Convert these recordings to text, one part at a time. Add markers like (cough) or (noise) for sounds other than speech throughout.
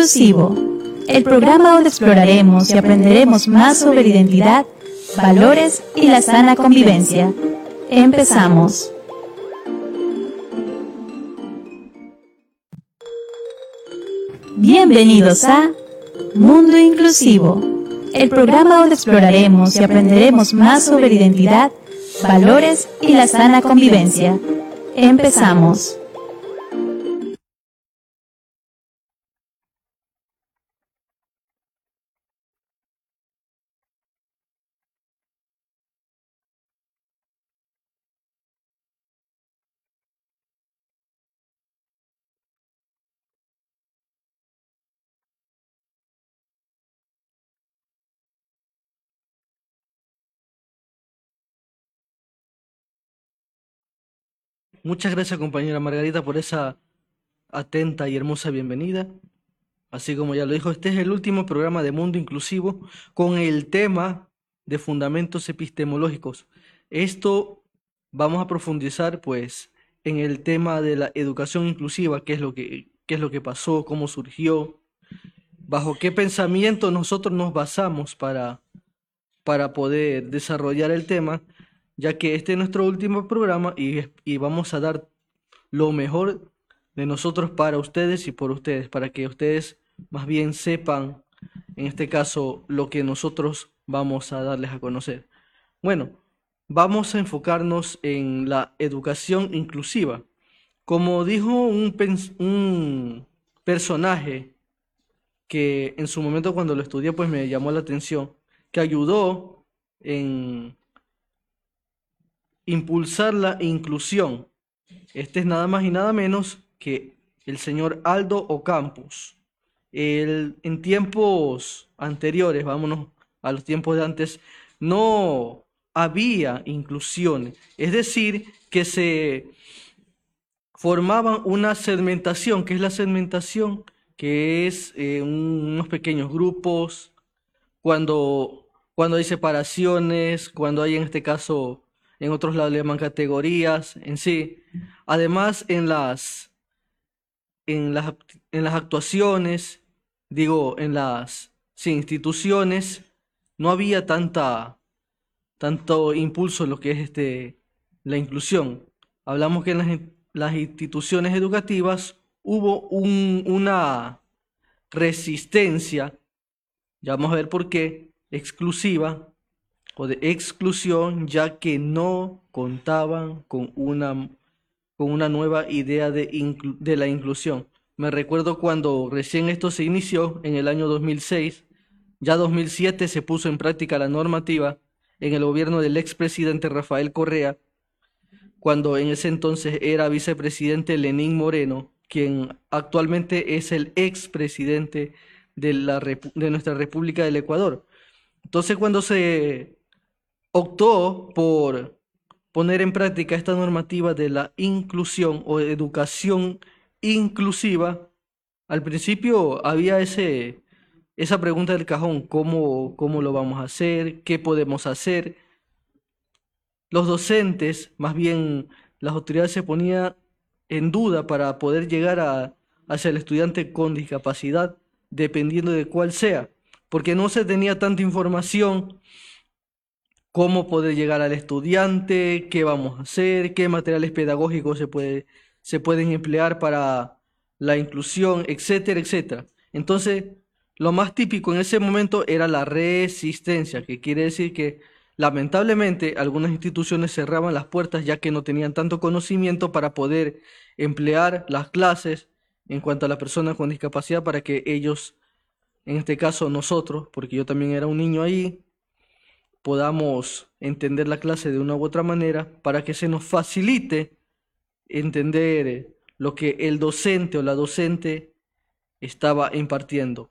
Inclusivo, el programa donde exploraremos y aprenderemos más sobre identidad, valores y la sana convivencia. Empezamos. Bienvenidos a Mundo Inclusivo, el programa donde exploraremos y aprenderemos más sobre identidad, valores y la sana convivencia. Empezamos. Muchas gracias compañera Margarita por esa atenta y hermosa bienvenida. Así como ya lo dijo, este es el último programa de Mundo Inclusivo con el tema de fundamentos epistemológicos. Esto vamos a profundizar pues en el tema de la educación inclusiva, qué es lo que, qué es lo que pasó, cómo surgió, bajo qué pensamiento nosotros nos basamos para, para poder desarrollar el tema ya que este es nuestro último programa y, vamos a dar lo mejor de nosotros para ustedes y por ustedes, para que ustedes más bien sepan, en este caso, lo que nosotros vamos a darles a conocer. Bueno, vamos a enfocarnos en la educación inclusiva. Como dijo un, un personaje que en su momento cuando lo estudié pues me llamó la atención, que ayudó en impulsar la inclusión. Este es nada más y nada menos que el señor Aldo Ocampos. El, en tiempos anteriores, vámonos a los tiempos de antes, no había inclusión. Es decir, que se formaban una segmentación. que es la segmentación? Que es eh, unos pequeños grupos, cuando, cuando hay separaciones, cuando hay en este caso en otros lados le llaman categorías en sí. Además, en las, en las, en las actuaciones, digo, en las instituciones, no había tanta, tanto impulso en lo que es este, la inclusión. Hablamos que en las, instituciones educativas hubo un, una resistencia, ya vamos a ver por qué, exclusiva o de exclusión, ya que no contaban con una, con una nueva idea de, de la inclusión. Me recuerdo cuando recién esto se inició en el año 2006, ya 2007 se puso en práctica la normativa en el gobierno del expresidente Rafael Correa, cuando en ese entonces era vicepresidente Lenín Moreno, quien actualmente es el expresidente de, de nuestra República del Ecuador. Entonces cuando se optó por poner en práctica esta normativa de la inclusión o educación inclusiva, al principio había ese, esa pregunta del cajón, ¿cómo, ¿cómo lo vamos a hacer? ¿Qué podemos hacer? Los docentes, más bien las autoridades se ponían en duda para poder llegar a, hacia el estudiante con discapacidad, dependiendo de cuál sea, porque no se tenía tanta información cómo poder llegar al estudiante, qué vamos a hacer, qué materiales pedagógicos se, puede, se pueden emplear para la inclusión, etcétera, etcétera. Entonces, lo más típico en ese momento era la resistencia, que quiere decir que lamentablemente algunas instituciones cerraban las puertas ya que no tenían tanto conocimiento para poder emplear las clases en cuanto a las personas con discapacidad para que ellos, en este caso nosotros, porque yo también era un niño ahí, podamos entender la clase de una u otra manera para que se nos facilite entender lo que el docente o la docente estaba impartiendo.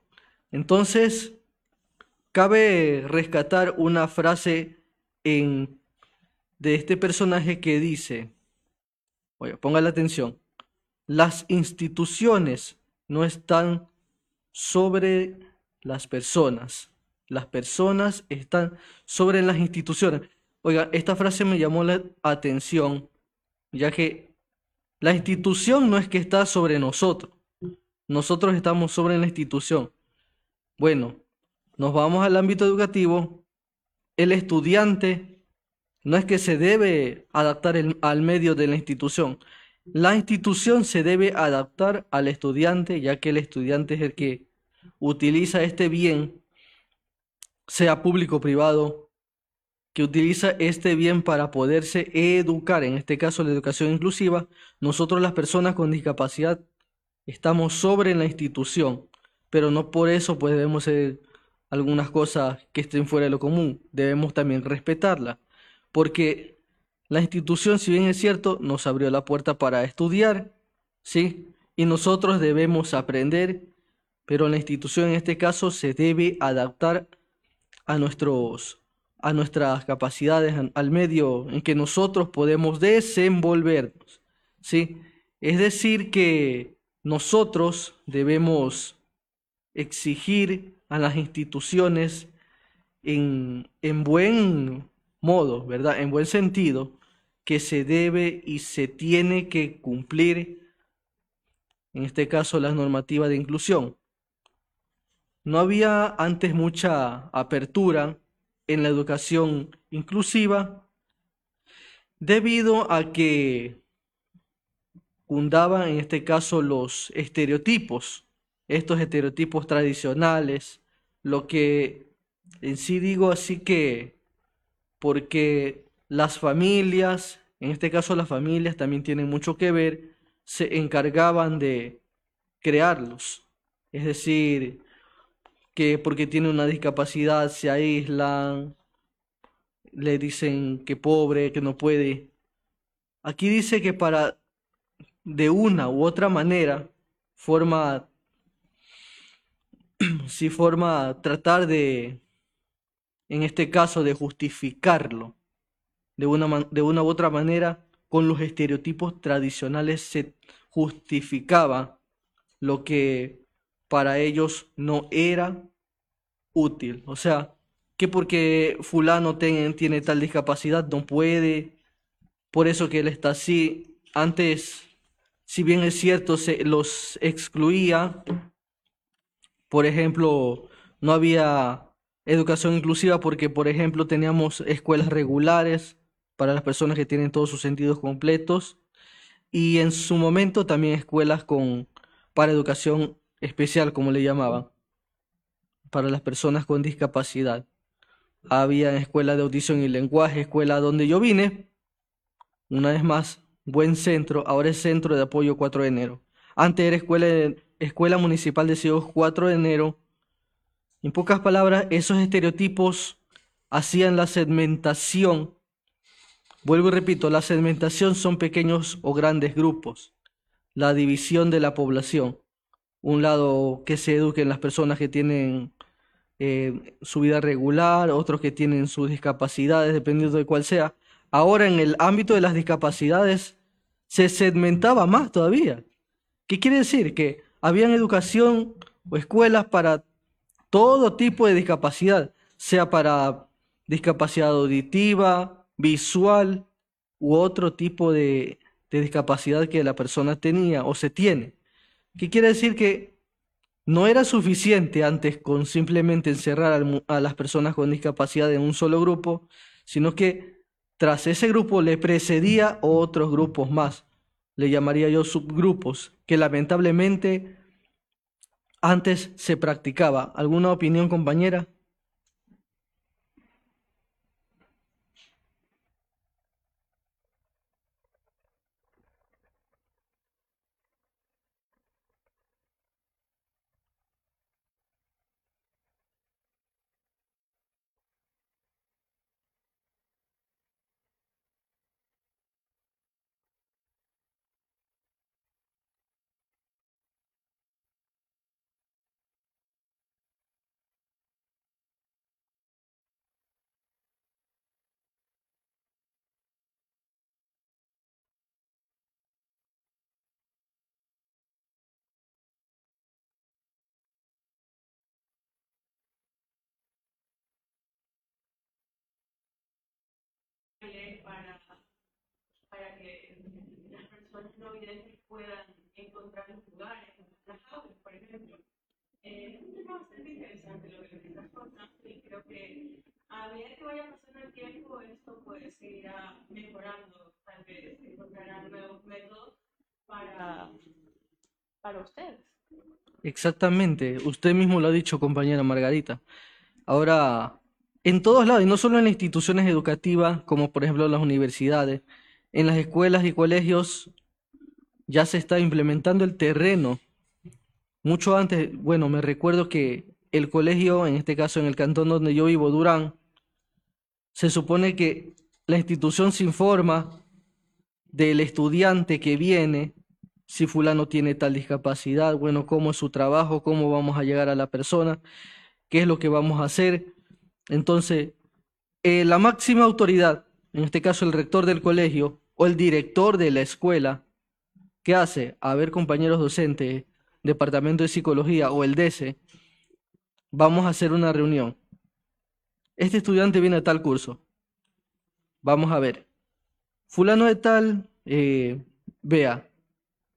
Entonces, cabe rescatar una frase en, de este personaje que dice, oye, ponga la atención, las instituciones no están sobre las personas, las personas están sobre las instituciones. Oiga, esta frase me llamó la atención, ya que la institución no es que está sobre nosotros. nosotros estamos sobre la institución. Bueno, nos vamos al ámbito educativo. El estudiante no es que se debe adaptar al medio de la institución. La institución se debe adaptar al estudiante, ya que el estudiante es el que utiliza este bien, sea público o privado, que utiliza este bien para poderse educar, en este caso la educación inclusiva, nosotros las personas con discapacidad estamos sobre la institución, pero no por eso pues debemos hacer algunas cosas que estén fuera de lo común, debemos también respetarla, porque la institución, si bien es cierto, nos abrió la puerta para estudiar, ¿sí? Y nosotros debemos aprender, pero la institución en este caso se debe adaptar a nuestros a nuestras capacidades, al medio en que nosotros podemos desenvolvernos. ¿sí? Es decir, que nosotros debemos exigir a las instituciones en, en buen modo, ¿verdad? En buen sentido, que se debe y se tiene que cumplir, en este caso, las normativas de inclusión. No había antes mucha apertura en la educación inclusiva debido a que cundaban en este caso los estereotipos, estos estereotipos tradicionales, lo que en sí digo así que porque las familias, en este caso las familias también tienen mucho que ver, se encargaban de crearlos. Es decir, que porque tiene una discapacidad se aíslan, le dicen que pobre, que no puede. Aquí dice que para de una u otra manera forma (clears throat) si forma tratar de en este caso de justificarlo de una, de una u otra manera con los estereotipos tradicionales se justificaba lo que para ellos no era útil. O sea, que porque fulano tiene tal discapacidad no puede, por eso que él está así. Antes, si bien es cierto, se los excluía, por ejemplo, no había educación inclusiva porque, por ejemplo, teníamos escuelas regulares para las personas que tienen todos sus sentidos completos y en su momento también escuelas con para educación especial, como le llamaban, para las personas con discapacidad. Había escuela de audición y lenguaje, escuela donde yo vine, una vez más, buen centro, ahora es centro de apoyo 4 de enero. Antes era escuela, escuela municipal de Ciegos 4 de enero. En pocas palabras, esos estereotipos hacían la segmentación. Vuelvo y repito, la segmentación son pequeños o grandes grupos, la división de la población un lado que se eduquen las personas que tienen eh, su vida regular, otros que tienen sus discapacidades, dependiendo de cuál sea. Ahora en el ámbito de las discapacidades se segmentaba más todavía. ¿Qué quiere decir? Que habían educación o escuelas para todo tipo de discapacidad, sea para discapacidad auditiva, visual u otro tipo de discapacidad que la persona tenía o se tiene. ¿Qué quiere decir que no era suficiente antes con simplemente encerrar a las personas con discapacidad en un solo grupo, sino que tras ese grupo le precedía otros grupos más, le llamaría yo subgrupos, que lamentablemente antes se practicaba. ¿Alguna opinión, compañera? para, para que las personas no videntes puedan encontrar lugares, las aulas, por ejemplo. Eh, es un tema bastante interesante lo que estás contando y creo que a medida que vaya pasando el tiempo esto pues seguirá mejorando, tal vez encontrarán nuevos métodos para, para ustedes. Exactamente, usted mismo lo ha dicho, compañera Margarita. Ahora, en todos lados, y no solo en instituciones educativas, como por ejemplo las universidades, en las escuelas y colegios ya se está implementando el terreno. Mucho antes, bueno, me recuerdo que el colegio, en este caso en el cantón donde yo vivo, Durán, se supone que la institución se informa del estudiante que viene, si fulano tiene tal discapacidad, bueno, cómo es su trabajo, cómo vamos a llegar a la persona, qué es lo que vamos a hacer. Entonces, eh, la máxima autoridad, en este caso el rector del colegio o el director de la escuela, ¿qué hace? A ver, compañeros docentes, departamento de psicología o el DESE, vamos a hacer una reunión. Este estudiante viene a tal curso. Vamos a ver. Fulano de tal, eh, vea,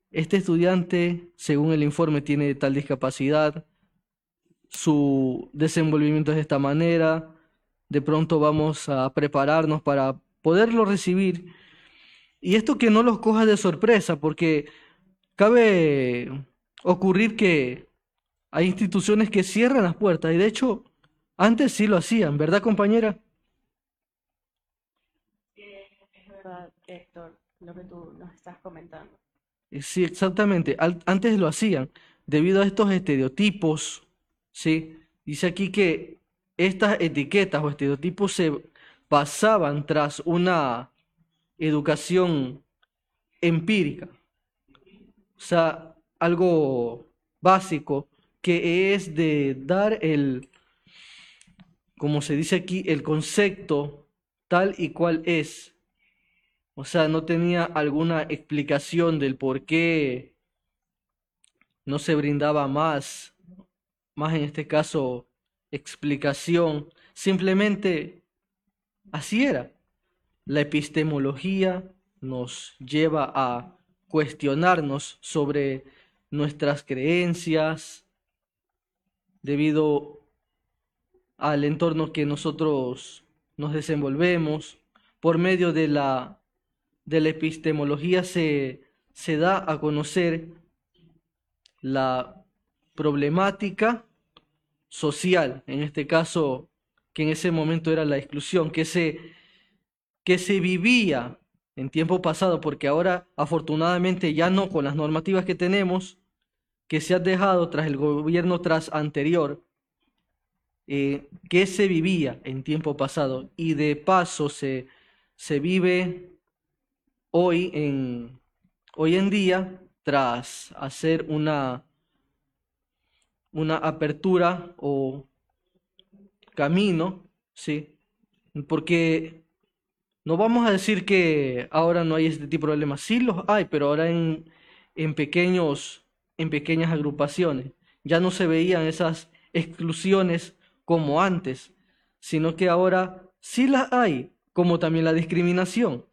este estudiante, según el informe, tiene tal discapacidad, su desenvolvimiento es de esta manera, de pronto vamos a prepararnos para poderlo recibir. Y esto que no los coja de sorpresa, porque cabe ocurrir que hay instituciones que cierran las puertas, y de hecho, antes sí lo hacían, ¿verdad, compañera? Es verdad, Héctor, lo que tú nos estás comentando. Eh, Sí, exactamente. Al- antes lo hacían debido a estos estereotipos, ¿sí? Dice aquí que estas etiquetas o estereotipos se basaban tras una educación empírica, o sea, algo básico que es de dar el, como se dice aquí, el concepto tal y cual es. O sea, no tenía alguna explicación del por qué no se brindaba más, más en este caso, explicación. Simplemente así era. La epistemología nos lleva a cuestionarnos sobre nuestras creencias debido al entorno que nosotros nos desenvolvemos. Por medio de la de la epistemología se, se da a conocer la problemática social, en este caso, que en ese momento era la exclusión, que se, que se vivía en tiempo pasado, porque ahora afortunadamente ya no con las normativas que tenemos, que se han dejado tras el gobierno tras anterior, eh, que se vivía en tiempo pasado y de paso se, se vive hoy en, hoy en día tras hacer una, una apertura o camino, ¿sí? Porque no vamos a decir que ahora no hay este tipo de problemas, sí los hay, pero ahora en, en pequeños, en pequeñas agrupaciones. Ya no se veían esas exclusiones como antes, sino que ahora sí las hay, como también la discriminación.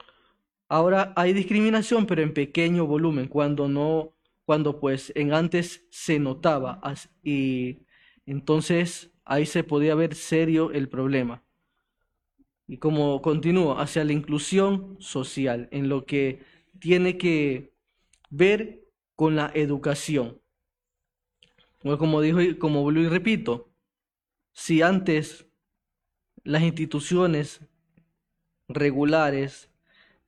Ahora hay discriminación, pero en pequeño volumen, cuando no, cuando pues en antes se notaba y entonces ahí se podía ver serio el problema. Y como continúo, hacia la inclusión social, en lo que tiene que ver con la educación. Bueno, como dijo, y como vuelvo y repito, si antes las instituciones regulares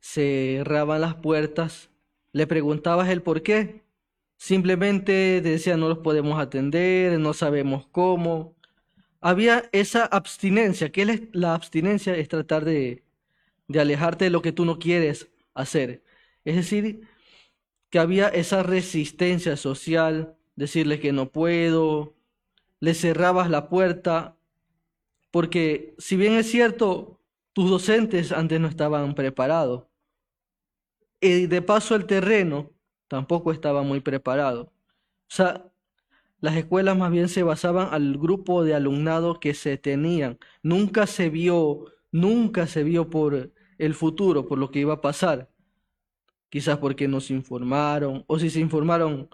cerraban las puertas, le preguntabas el por qué, simplemente te decían no los podemos atender, no sabemos cómo. Había esa abstinencia, que es la abstinencia es tratar de, de alejarte de lo que tú no quieres hacer. Es decir, que había esa resistencia social, decirles que no puedo, le cerrabas la puerta, porque si bien es cierto, tus docentes antes no estaban preparados, y de paso el terreno tampoco estaba muy preparado. O sea, las escuelas más bien se basaban al grupo de alumnado que se tenían. Nunca se vio, nunca se vio por el futuro, por lo que iba a pasar. Quizás porque no se informaron, o si se informaron,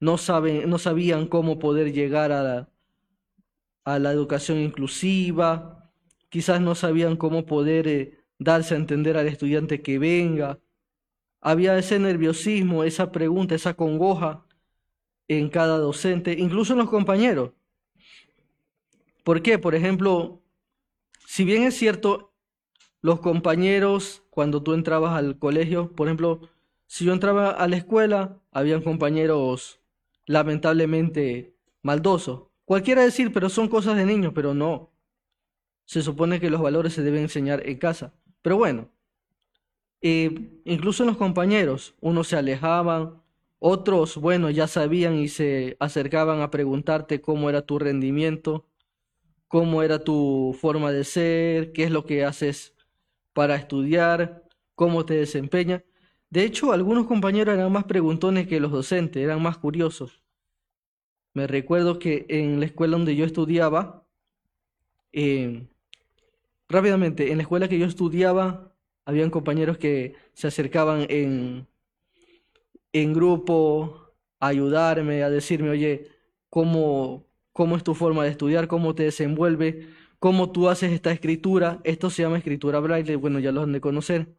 no saben, no sabían cómo poder llegar a la, educación inclusiva, quizás no sabían cómo poder eh, darse a entender al estudiante que venga. Había ese nerviosismo, esa pregunta, esa congoja en cada docente, incluso en los compañeros. ¿Por qué? Por ejemplo, si bien es cierto, los compañeros, cuando tú entrabas al colegio, por ejemplo, si yo entraba a la escuela, habían compañeros lamentablemente maldosos. Cualquiera decir, pero son cosas de niños, pero no. Se supone que los valores se deben enseñar en casa. Pero bueno, eh, incluso en los compañeros, unos se alejaban, otros, bueno, ya sabían y se acercaban a preguntarte cómo era tu rendimiento, cómo era tu forma de ser, qué es lo que haces para estudiar, cómo te desempeñas. De hecho, algunos compañeros eran más preguntones que los docentes, eran más curiosos. Me recuerdo que en la escuela donde yo estudiaba, eh, rápidamente, en la escuela que yo estudiaba, habían compañeros que se acercaban en, en grupo ayudarme, a decirme, oye, ¿cómo, cómo es tu forma de estudiar, cómo te desenvuelve, cómo tú haces esta escritura. Esto se llama escritura braille, bueno, ya lo han de conocer,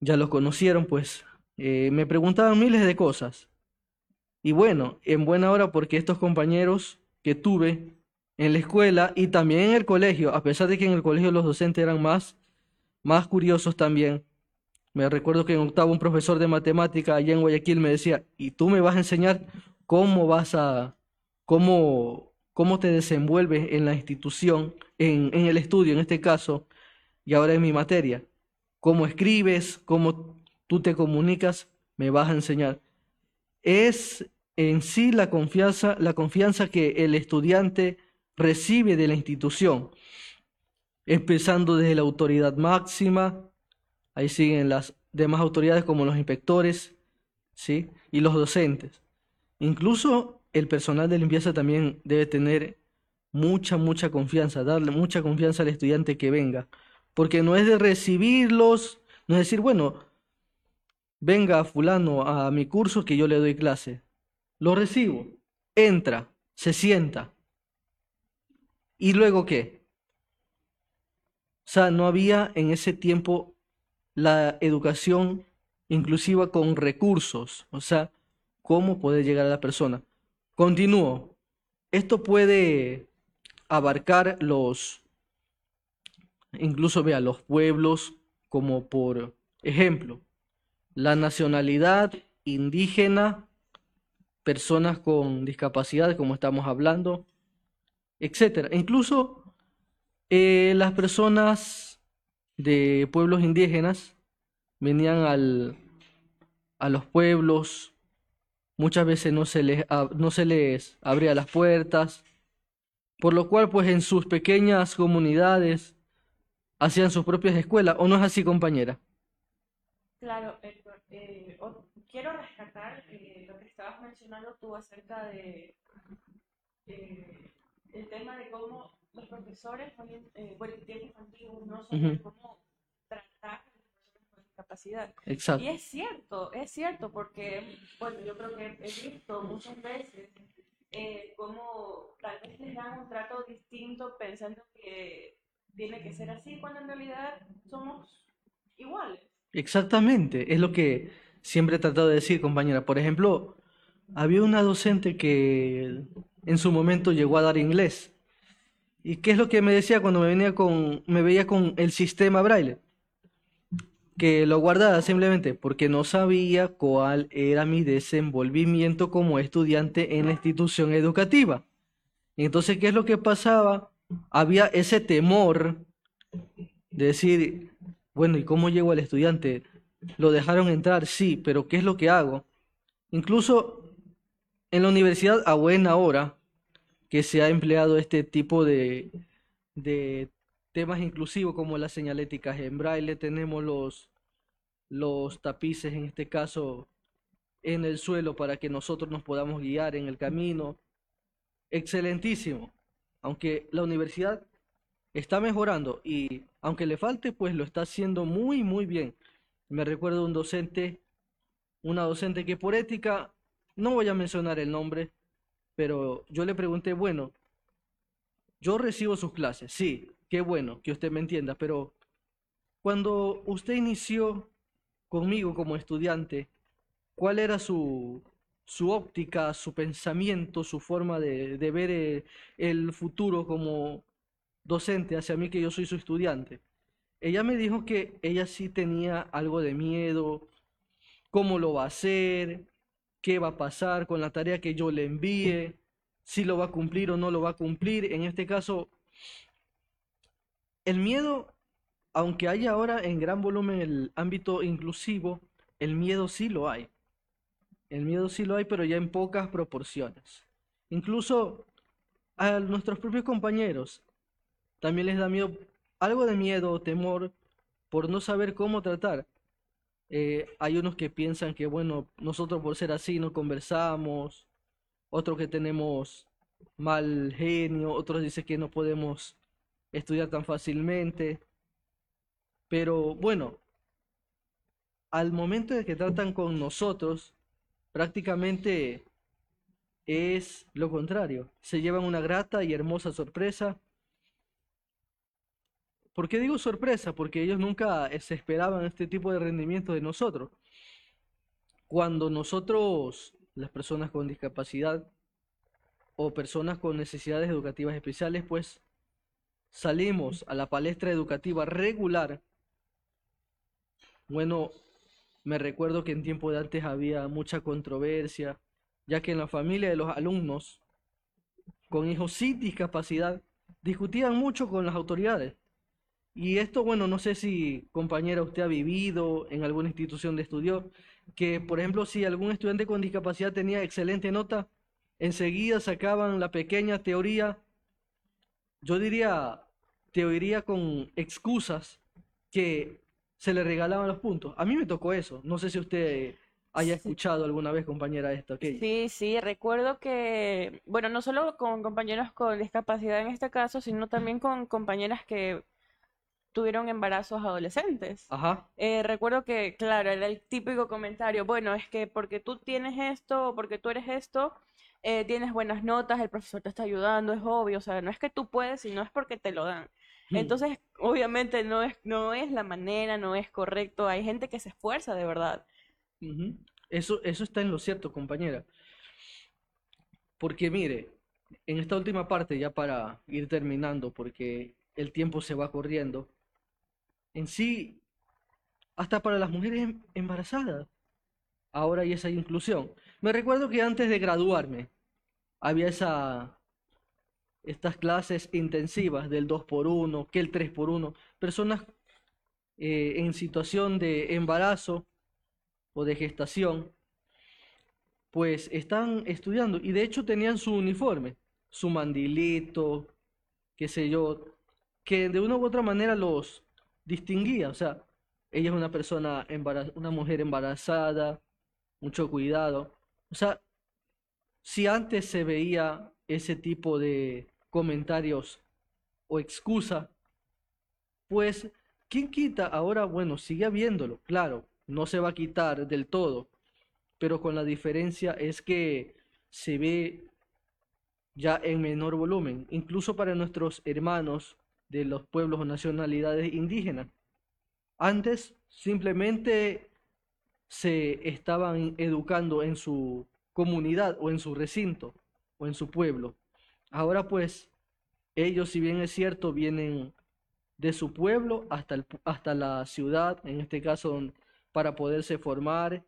ya lo conocieron, pues eh, me preguntaban miles de cosas. Y bueno, en buena hora porque estos compañeros que tuve en la escuela y también en el colegio, a pesar de que en el colegio los docentes eran más, más curiosos también. Me recuerdo que en octavo un profesor de matemática allá en Guayaquil me decía, ¿y tú me vas a enseñar cómo vas a, cómo, cómo te desenvuelves en la institución, en, en el estudio en este caso, y ahora en mi materia. Cómo escribes, cómo tú te comunicas, me vas a enseñar. Es en sí la confianza, la confianza que el estudiante recibe de la institución, empezando desde la autoridad máxima, ahí siguen las demás autoridades como los inspectores, ¿sí? Y los docentes. Incluso el personal de limpieza también debe tener mucha, mucha confianza, darle mucha confianza al estudiante que venga, porque no es de recibirlos, no es decir, bueno, venga fulano a mi curso que yo le doy clase, lo recibo, entra, se sienta, ¿y luego qué? O sea, no había en ese tiempo la educación inclusiva con recursos, o sea, cómo poder llegar a la persona. Continúo. Esto puede abarcar los, incluso vea, los pueblos como por ejemplo, la nacionalidad indígena, personas con discapacidad, como estamos hablando, etcétera. Incluso eh, las personas de pueblos indígenas venían al, a los pueblos muchas veces no se les, no se les abría las puertas, por lo cual pues en sus pequeñas comunidades hacían sus propias escuelas, ¿o no es así compañera? Claro, Héctor, eh, quiero rescatar eh, lo que estabas mencionando tú acerca de eh, el tema de cómo los profesores, bueno, el tiempo antiguo, no saben cómo tratar capacidad. Exacto. Y es cierto, es cierto, porque, bueno, yo creo que he visto muchas veces eh, cómo tal vez les dan un trato distinto pensando que tiene que ser así, cuando en realidad somos iguales. Exactamente, es lo que siempre he tratado de decir, compañera. Por ejemplo, había una docente que en su momento llegó a dar inglés. ¿Y qué es lo que me decía cuando me venía con, me veía con el sistema braille? Que lo guardaba simplemente porque no sabía cuál era mi desenvolvimiento como estudiante en la institución educativa. Entonces, ¿qué es lo que pasaba? Había ese temor de decir, bueno, ¿y cómo llego al estudiante? ¿Lo dejaron entrar? Sí, pero ¿qué es lo que hago? Incluso en la universidad a buena hora que se ha empleado este tipo de, de temas inclusivos como las señaléticas en braille, tenemos los los tapices, en este caso, en el suelo para que nosotros nos podamos guiar en el camino. Excelentísimo. Aunque la universidad está mejorando y aunque le falte, pues lo está haciendo muy, muy bien. Me recuerdo un docente, una docente que por ética no voy a mencionar el nombre, pero yo le pregunté, bueno, yo recibo sus clases, sí, qué bueno que usted me entienda, pero cuando usted inició conmigo como estudiante, ¿cuál era su, su óptica, su pensamiento, su forma de, de ver eh, el futuro como docente hacia mí que yo soy su estudiante? Ella me dijo que ella sí tenía algo de miedo, cómo lo va a hacer, qué va a pasar con la tarea que yo le envíe, si lo va a cumplir o no lo va a cumplir. En este caso, el miedo, aunque hay ahora en gran volumen el ámbito inclusivo, el miedo sí lo hay. El miedo sí lo hay, pero ya en pocas proporciones. Incluso a nuestros propios compañeros también les da miedo, algo de miedo o temor por no saber cómo tratar. Eh, hay unos que piensan que, bueno, nosotros por ser así no conversamos, otros que tenemos mal genio, otros dicen que no podemos estudiar tan fácilmente. Pero bueno, al momento de que tratan con nosotros, prácticamente es lo contrario. Se llevan una grata y hermosa sorpresa. ¿Por qué digo sorpresa? Porque ellos nunca se esperaban este tipo de rendimiento de nosotros. Cuando nosotros, las personas con discapacidad o personas con necesidades educativas especiales, pues salimos a la palestra educativa regular, bueno, me recuerdo que en tiempo de antes había mucha controversia, ya que en la familia de los alumnos con hijos sin discapacidad discutían mucho con las autoridades. Y esto, bueno, no sé si compañera usted ha vivido en alguna institución de estudio, que por ejemplo si algún estudiante con discapacidad tenía excelente nota, enseguida sacaban la pequeña teoría yo diría, te oiría con excusas que se le regalaban los puntos. A mí me tocó eso. No sé si usted haya escuchado alguna vez, compañera, esto. Sí, sí, recuerdo que, bueno, no solo con compañeros con discapacidad en este caso, sino también con compañeras que tuvieron embarazos adolescentes. Ajá. Eh, recuerdo que, claro, era el típico comentario, bueno, es que porque tú tienes esto o porque tú eres esto, eh, tienes buenas notas, el profesor te está ayudando, es obvio, o sea, no es que tú puedes, sino es porque te lo dan. Entonces, obviamente no es, no es la manera, no es correcto, hay gente que se esfuerza de verdad. Eso, eso está en lo cierto, compañera. Porque mire, en esta última parte, ya para ir terminando, porque el tiempo se va corriendo, en sí, hasta para las mujeres em, embarazadas, ahora hay esa inclusión. Me recuerdo que antes de graduarme había esa, estas clases intensivas del 2x1, que el 3x1, personas eh, en situación de embarazo o de gestación, pues están estudiando y de hecho tenían su uniforme, su mandilito, qué sé yo, que de una u otra manera los distinguía, o sea, ella es una persona, una mujer embarazada, mucho cuidado. O sea, si antes se veía ese tipo de comentarios o excusa, pues, ¿quién quita? Ahora, bueno, sigue habiéndolo, claro, no se va a quitar del todo, pero con la diferencia es que se ve ya en menor volumen, incluso para nuestros hermanos de los pueblos o nacionalidades indígenas. Antes simplemente se estaban educando en su comunidad o en su recinto o en su pueblo. Ahora pues ellos, si bien es cierto, vienen de su pueblo hasta, el, hasta la ciudad, en este caso, para poderse formar.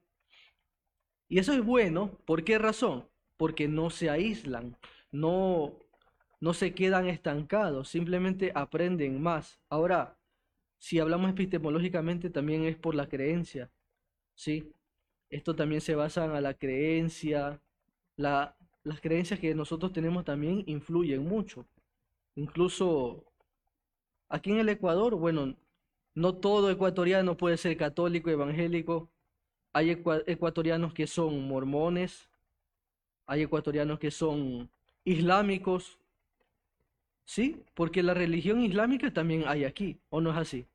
Y eso es bueno, ¿por qué razón? Porque no se aíslan, no no se quedan estancados, simplemente aprenden más. Ahora, si hablamos epistemológicamente, también es por la creencia, ¿sí? Esto también se basa en la creencia, la, las creencias que nosotros tenemos también influyen mucho. Incluso aquí en el Ecuador, bueno, no todo ecuatoriano puede ser católico, evangélico. Hay ecuatorianos que son mormones, hay ecuatorianos que son islámicos, Sí, porque la religión islámica también hay aquí, ¿o no es así?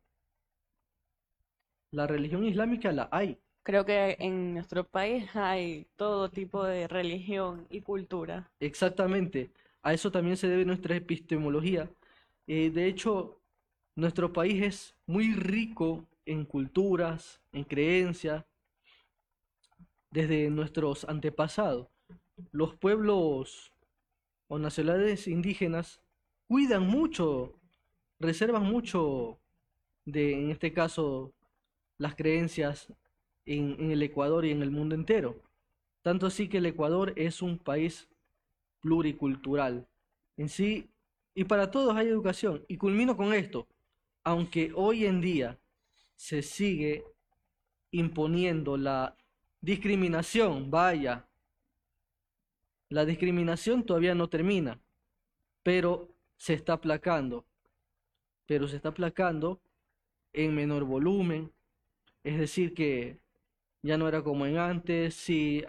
La religión islámica la hay. Creo que en nuestro país hay todo tipo de religión y cultura. Exactamente. A eso también se debe nuestra epistemología. Eh, de hecho, nuestro país es muy rico en culturas, en creencias, desde nuestros antepasados. Los pueblos o nacionalidades indígenas cuidan mucho, reservan mucho de, en este caso, las creencias en, el Ecuador y en el mundo entero. Tanto así que el Ecuador es un país pluricultural. En sí, y para todos hay educación. Y culmino con esto. Aunque hoy en día se sigue imponiendo la discriminación, vaya, la discriminación todavía no termina, pero se está aplacando. Pero se está aplacando en menor volumen. Es decir, que ya no era como en antes. Si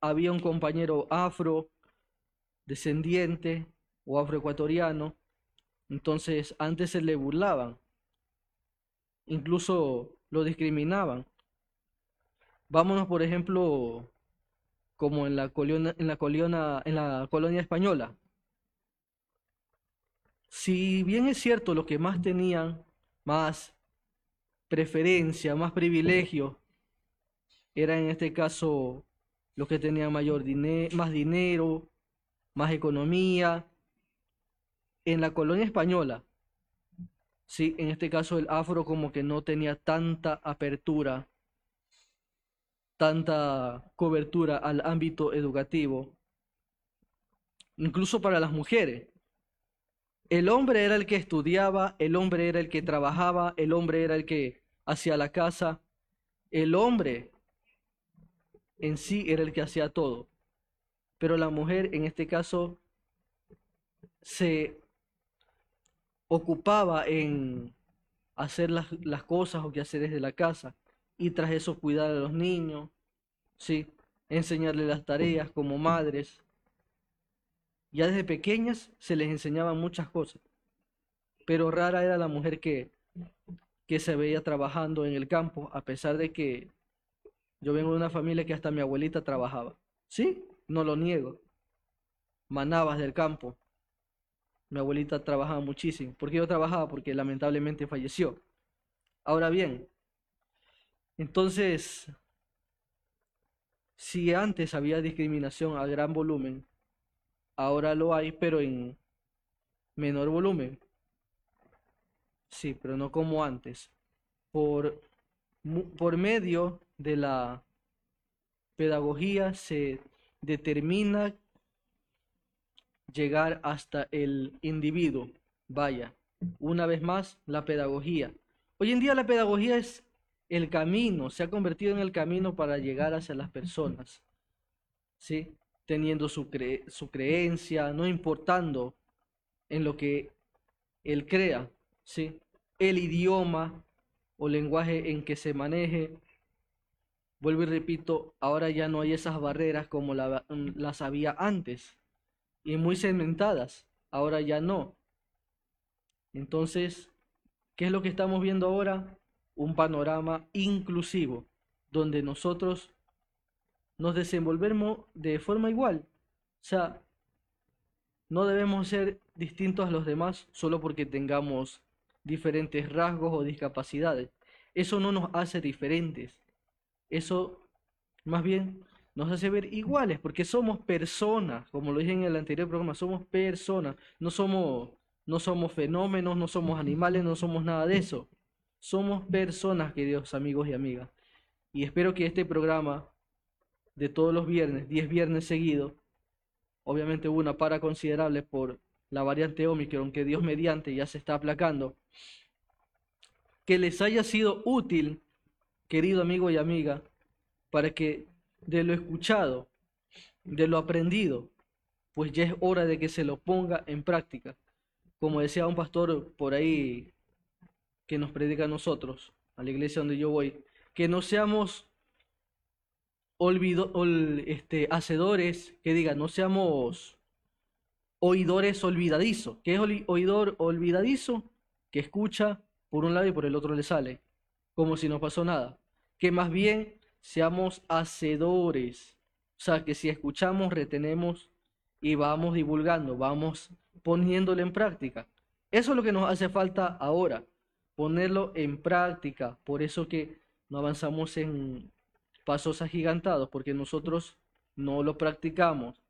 había un compañero afro, descendiente o afroecuatoriano, entonces antes se le burlaban, incluso lo discriminaban. Vámonos, por ejemplo, como en la colonia, en la colonia, en la colonia española. Si bien es cierto, los que más tenían más preferencia, más privilegio, eran en este caso los que tenían mayor dinero, más dinero, más economía. En la colonia española, sí, en este caso el afro como que no tenía tanta apertura, tanta cobertura al ámbito educativo, incluso para las mujeres. El hombre era el que estudiaba, el hombre era el que trabajaba, el hombre era el que hacía la casa, el hombre en sí era el que hacía todo pero la mujer en este caso se ocupaba en hacer las, las cosas o quehaceres de la casa y tras eso cuidar a los niños, ¿sí? enseñarles las tareas como madres. Ya desde pequeñas se les enseñaban muchas cosas, pero rara era la mujer que, que se veía trabajando en el campo, a pesar de que yo vengo de una familia que hasta mi abuelita trabajaba. ¿Sí? no lo niego. Manabas del campo. Mi abuelita trabajaba muchísimo. ¿Por qué yo trabajaba? Porque lamentablemente falleció. Ahora bien, entonces, si antes había discriminación a gran volumen, ahora lo hay, pero en menor volumen. Sí, pero no como antes. Por, por medio de la pedagogía se determina llegar hasta el individuo. Vaya, una vez más, la pedagogía. Hoy en día la pedagogía es el camino, se ha convertido en el camino para llegar hacia las personas, ¿sí? Teniendo su, su creencia, no importando en lo que él crea, ¿sí? El idioma o lenguaje en que se maneje, Vuelvo y repito, ahora ya no hay esas barreras como mm, las había antes y muy segmentadas. Ahora ya no. Entonces, ¿qué es lo que estamos viendo ahora? Un panorama inclusivo, donde nosotros nos desenvolvemos de forma igual. O sea, no debemos ser distintos a los demás solo porque tengamos diferentes rasgos o discapacidades. Eso no nos hace diferentes eso más bien nos hace ver iguales, porque somos personas, como lo dije en el anterior programa, somos personas, no somos, no somos fenómenos, no somos animales, no somos nada de eso. Somos personas, queridos amigos y amigas. Y espero que este programa de todos los viernes, 10 viernes seguidos, obviamente hubo una para considerable por la variante Omicron, que Dios mediante ya se está aplacando, que les haya sido útil querido amigo y amiga, para que de lo escuchado, de lo aprendido, pues ya es hora de que se lo ponga en práctica. Como decía un pastor por ahí que nos predica a nosotros, a la iglesia donde yo voy, que no seamos olvido, este, hacedores, que diga, no seamos oidores olvidadizos. ¿Qué es oidor olvidadizo? Que escucha por un lado y por el otro le sale, como si no pasó nada que más bien seamos hacedores. O sea, que si escuchamos, retenemos y vamos divulgando, vamos poniéndolo en práctica. Eso es lo que nos hace falta ahora, ponerlo en práctica. Por eso que no avanzamos en pasos agigantados, porque nosotros no lo practicamos.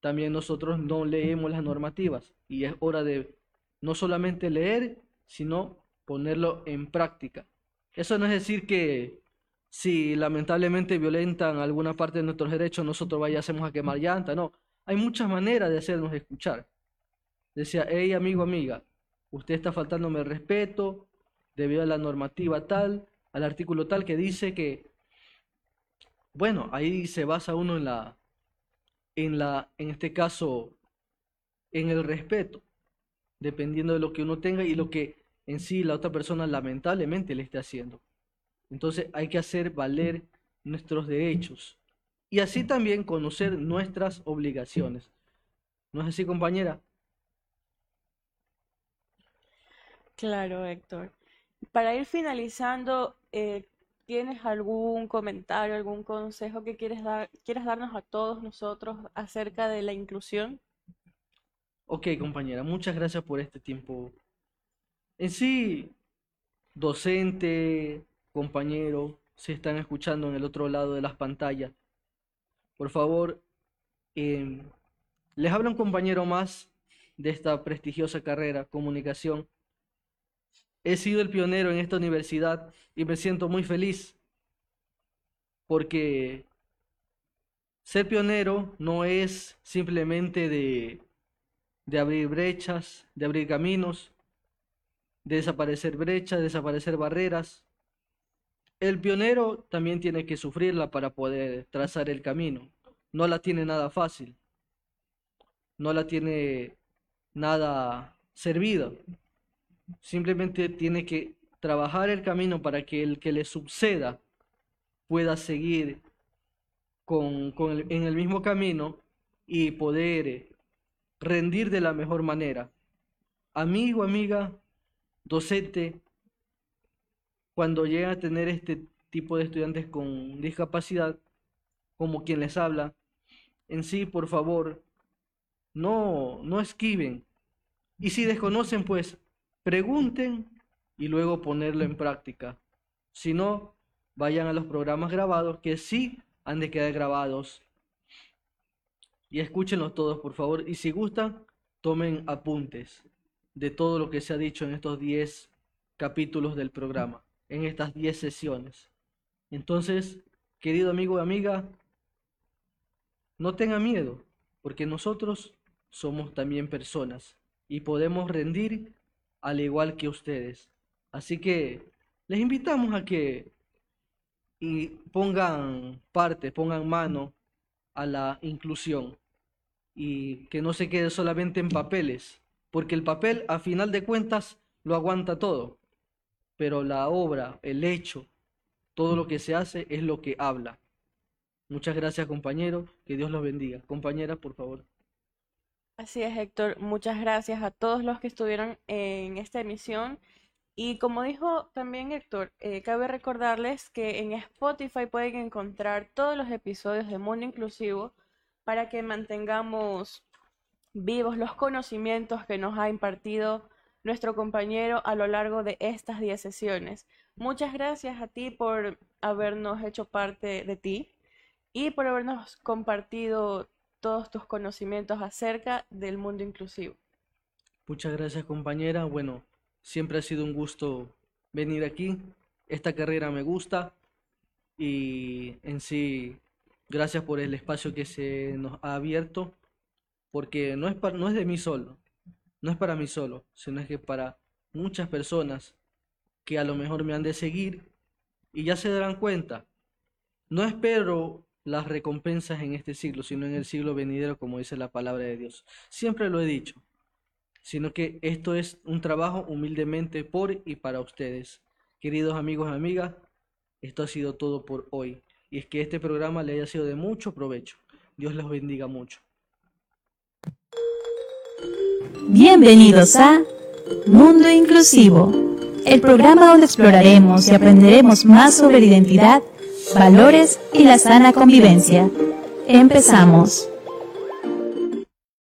También nosotros no leemos las normativas y es hora de no solamente leer, sino ponerlo en práctica. Eso no es decir que si lamentablemente violentan alguna parte de nuestros derechos, nosotros vayamos a quemar llanta, no. Hay muchas maneras de hacernos escuchar. Decía, hey amigo, amiga, usted está faltándome el respeto debido a la normativa tal, al artículo tal que dice que, bueno, ahí se basa uno en la, en la, en este caso, en el respeto, dependiendo de lo que uno tenga y lo que en sí la otra persona lamentablemente le esté haciendo. Entonces hay que hacer valer nuestros derechos y así también conocer nuestras obligaciones. ¿No es así, compañera? Claro, Héctor. Para ir finalizando, eh, ¿tienes algún comentario, algún consejo que quieres dar, quieras darnos a todos nosotros acerca de la inclusión? Ok, compañera, muchas gracias por este tiempo. En sí, docente, compañero, se están escuchando en el otro lado de las pantallas, por favor, em, les habla un compañero más de esta prestigiosa carrera, comunicación. He sido el pionero en esta universidad y me siento muy feliz porque ser pionero no es simplemente de, de abrir brechas, de abrir caminos, de desaparecer brechas, desaparecer barreras. El pionero también tiene que sufrirla para poder trazar el camino. No la tiene nada fácil. No la tiene nada servida. Simplemente tiene que trabajar el camino para que el que le suceda pueda seguir con, en el mismo camino y poder rendir de la mejor manera. Amigo, amiga, docente, cuando llega a tener este tipo de estudiantes con discapacidad, como quien les habla, en sí, por favor, no, no esquiven. Y si desconocen, pues pregunten y luego ponerlo en práctica. Si no, vayan a los programas grabados que sí han de quedar grabados. Y escúchenlos todos, por favor. Y si gustan, tomen apuntes de todo lo que se ha dicho en estos 10 capítulos del programa, en estas 10 sesiones. Entonces, querido amigo y amiga, no tenga miedo, porque nosotros somos también personas y podemos rendir al igual que ustedes. Así que les invitamos a que pongan parte, pongan mano a la inclusión y que no se quede solamente en papeles, porque el papel a final de cuentas lo aguanta todo, pero la obra, el hecho, todo lo que se hace es lo que habla. Muchas gracias compañero, que Dios los bendiga. Compañera, por favor. Así es, Héctor. Muchas gracias a todos los que estuvieron en esta emisión. Y como dijo también Héctor, eh, cabe recordarles que en Spotify pueden encontrar todos los episodios de Mundo Inclusivo para que mantengamos vivos los conocimientos que nos ha impartido nuestro compañero a lo largo de estas 10 sesiones. Muchas gracias a ti por habernos hecho parte de ti y por habernos compartido todos tus conocimientos acerca del mundo inclusivo. Muchas gracias compañera. Bueno, siempre ha sido un gusto venir aquí. Esta carrera me gusta y en sí, gracias por el espacio que se nos ha abierto, porque no es, no es de mí solo, no es para mí solo, sino es que para muchas personas que a lo mejor me han de seguir y ya se darán cuenta. No espero las recompensas en este siglo, sino en el siglo venidero, como dice la palabra de Dios. Siempre lo he dicho, sino que esto es un trabajo humildemente por y para ustedes. Queridos amigos y amigas, esto ha sido todo por hoy. Y es que este programa le haya sido de mucho provecho. Dios los bendiga mucho. Bienvenidos a Mundo Inclusivo, el programa donde exploraremos y aprenderemos más sobre la identidad valores y la sana convivencia. Empezamos.